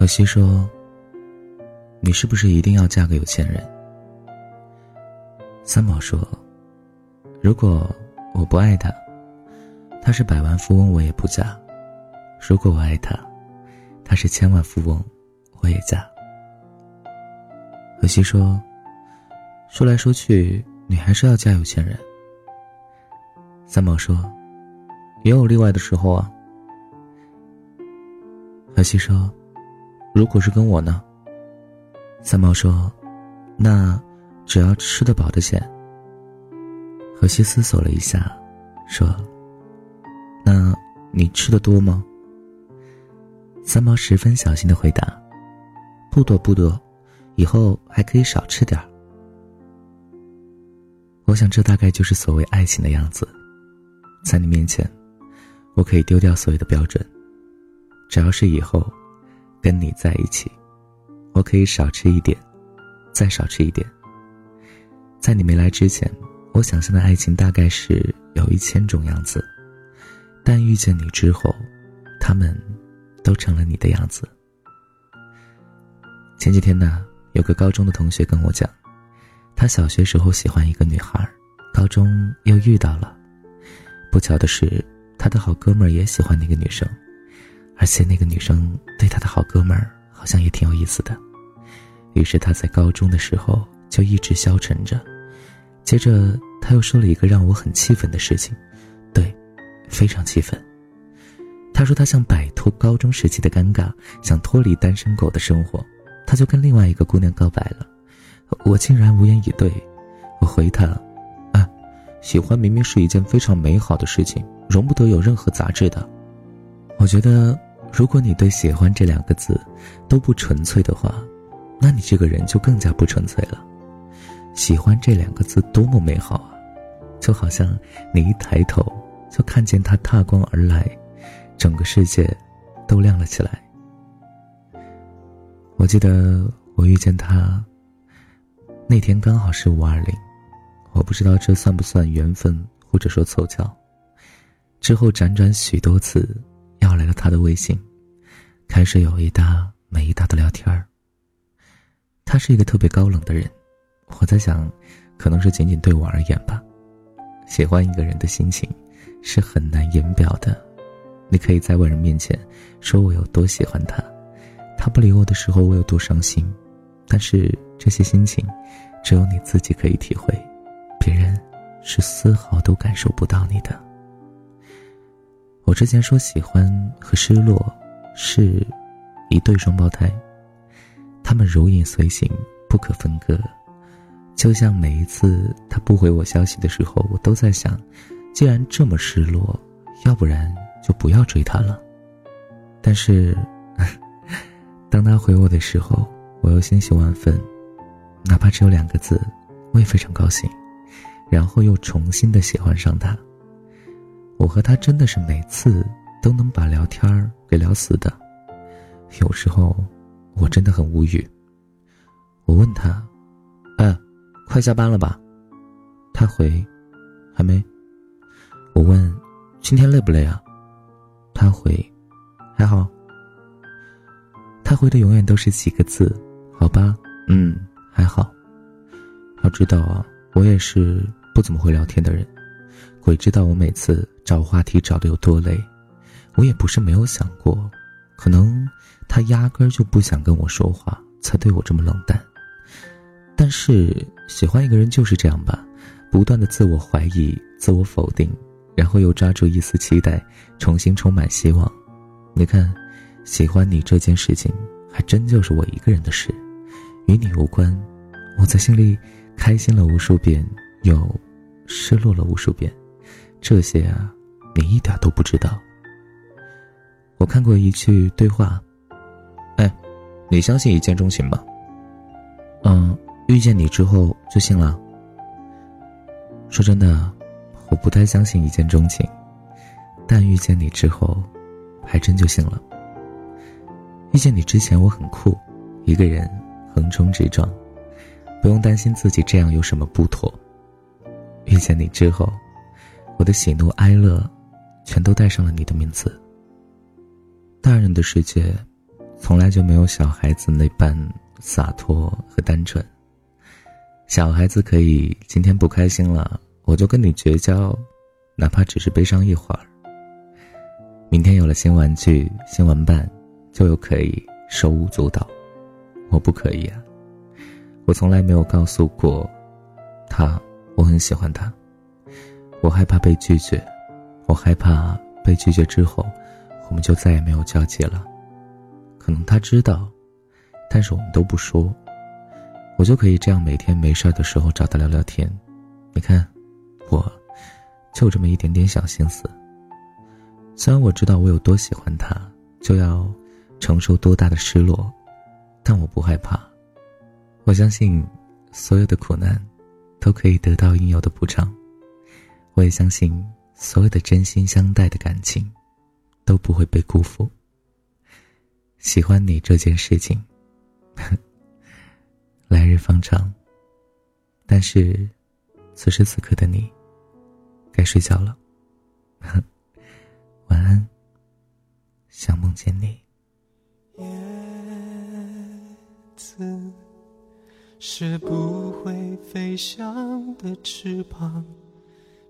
何西说：“你是不是一定要嫁个有钱人？”三毛说：“如果我不爱他，他是百万富翁我也不嫁；如果我爱他，他是千万富翁我也嫁。”何西说：“说来说去，你还是要嫁有钱人。”三毛说：“也有例外的时候啊。”何西说：“如果是跟我呢？”三毛说：“那只要吃得饱的钱。”何西思索了一下，说：“那你吃的多吗？”三毛十分小心的回答：“不多不多，以后还可以少吃点儿。”我想，这大概就是所谓爱情的样子。在你面前，我可以丢掉所有的标准。只要是以后跟你在一起，我可以少吃一点，再少吃一点。在你没来之前，我想象的爱情大概是有一千种样子，但遇见你之后，他们都成了你的样子。前几天呢，有个高中的同学跟我讲，他小学时候喜欢一个女孩，高中又遇到了，不巧的是，他的好哥们儿也喜欢那个女生。而且那个女生对他的好哥们儿好像也挺有意思的，于是他在高中的时候就一直消沉着。接着他又说了一个让我很气愤的事情，对，非常气愤。他说他想摆脱高中时期的尴尬，想脱离单身狗的生活，他就跟另外一个姑娘告白了。我竟然无言以对。我回他：“啊，喜欢明明是一件非常美好的事情，容不得有任何杂质的。”我觉得。如果你对“喜欢”这两个字都不纯粹的话，那你这个人就更加不纯粹了。喜欢这两个字多么美好啊，就好像你一抬头就看见他踏光而来，整个世界都亮了起来。我记得我遇见他那天刚好是五二零，我不知道这算不算缘分或者说凑巧。之后辗转许多次。来了他的微信，开始有一搭没一搭的聊天儿。他是一个特别高冷的人，我在想，可能是仅仅对我而言吧。喜欢一个人的心情，是很难言表的。你可以在外人面前说我有多喜欢他，他不理我的时候我有多伤心，但是这些心情，只有你自己可以体会，别人是丝毫都感受不到你的。我之前说喜欢和失落是一对双胞胎，他们如影随形，不可分割。就像每一次他不回我消息的时候，我都在想，既然这么失落，要不然就不要追他了。但是，当他回我的时候，我又欣喜万分，哪怕只有两个字，我也非常高兴，然后又重新的喜欢上他。我和他真的是每次都能把聊天儿给聊死的，有时候我真的很无语。我问他：“哎，快下班了吧？”他回：“还没。”我问：“今天累不累啊？”他回：“还好。”他回的永远都是几个字：“好吧，嗯，还好。”要知道啊，我也是不怎么会聊天的人。鬼知道我每次找话题找的有多累，我也不是没有想过，可能他压根儿就不想跟我说话，才对我这么冷淡。但是喜欢一个人就是这样吧，不断的自我怀疑、自我否定，然后又抓住一丝期待，重新充满希望。你看，喜欢你这件事情，还真就是我一个人的事，与你无关。我在心里开心了无数遍，又失落了无数遍。这些啊，你一点都不知道。我看过一句对话，哎，你相信一见钟情吗？嗯，遇见你之后就信了。说真的，我不太相信一见钟情，但遇见你之后，还真就信了。遇见你之前我很酷，一个人横冲直撞，不用担心自己这样有什么不妥。遇见你之后。我的喜怒哀乐，全都带上了你的名字。大人的世界，从来就没有小孩子那般洒脱和单纯。小孩子可以今天不开心了，我就跟你绝交，哪怕只是悲伤一会儿。明天有了新玩具、新玩伴，就又可以手舞足蹈。我不可以啊！我从来没有告诉过他我很喜欢他。我害怕被拒绝，我害怕被拒绝之后，我们就再也没有交集了。可能他知道，但是我们都不说。我就可以这样每天没事的时候找他聊聊天。你看，我就这么一点点小心思。虽然我知道我有多喜欢他，就要承受多大的失落，但我不害怕。我相信，所有的苦难都可以得到应有的补偿。我也相信，所有的真心相待的感情都不会被辜负。喜欢你这件事情，来日方长。但是，此时此刻的你，该睡觉了。晚安，想梦见你。叶子是不会飞翔的翅膀，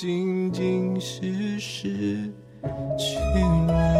仅仅是失去你。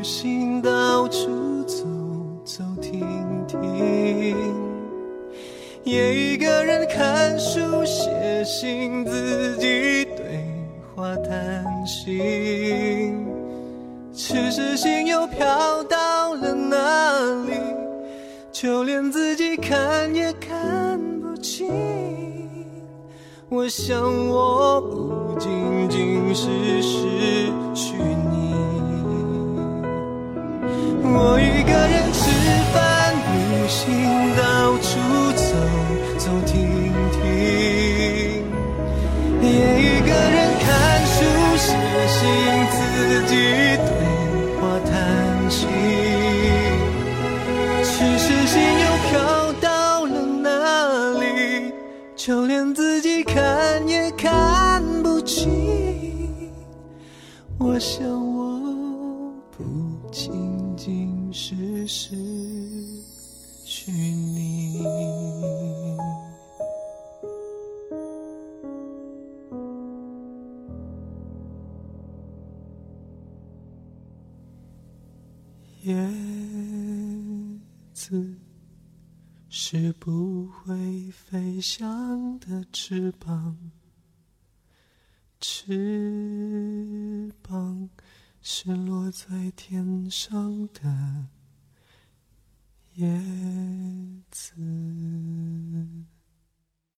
旅行、到处走走停停，也一个人看书、写信、自己对话、谈心。只是心又飘到了哪里？就连自己看也看不清。我想，我不仅仅是失去你。我一个人吃饭、旅行，到处走走停停，也一个人看书、写信、自己对话、谈心。其实心又飘到了哪里？就连自己看也看不清。我想，我不清。仅是失去你。叶子是不会飞翔的翅膀，翅膀是落在天上的叶子。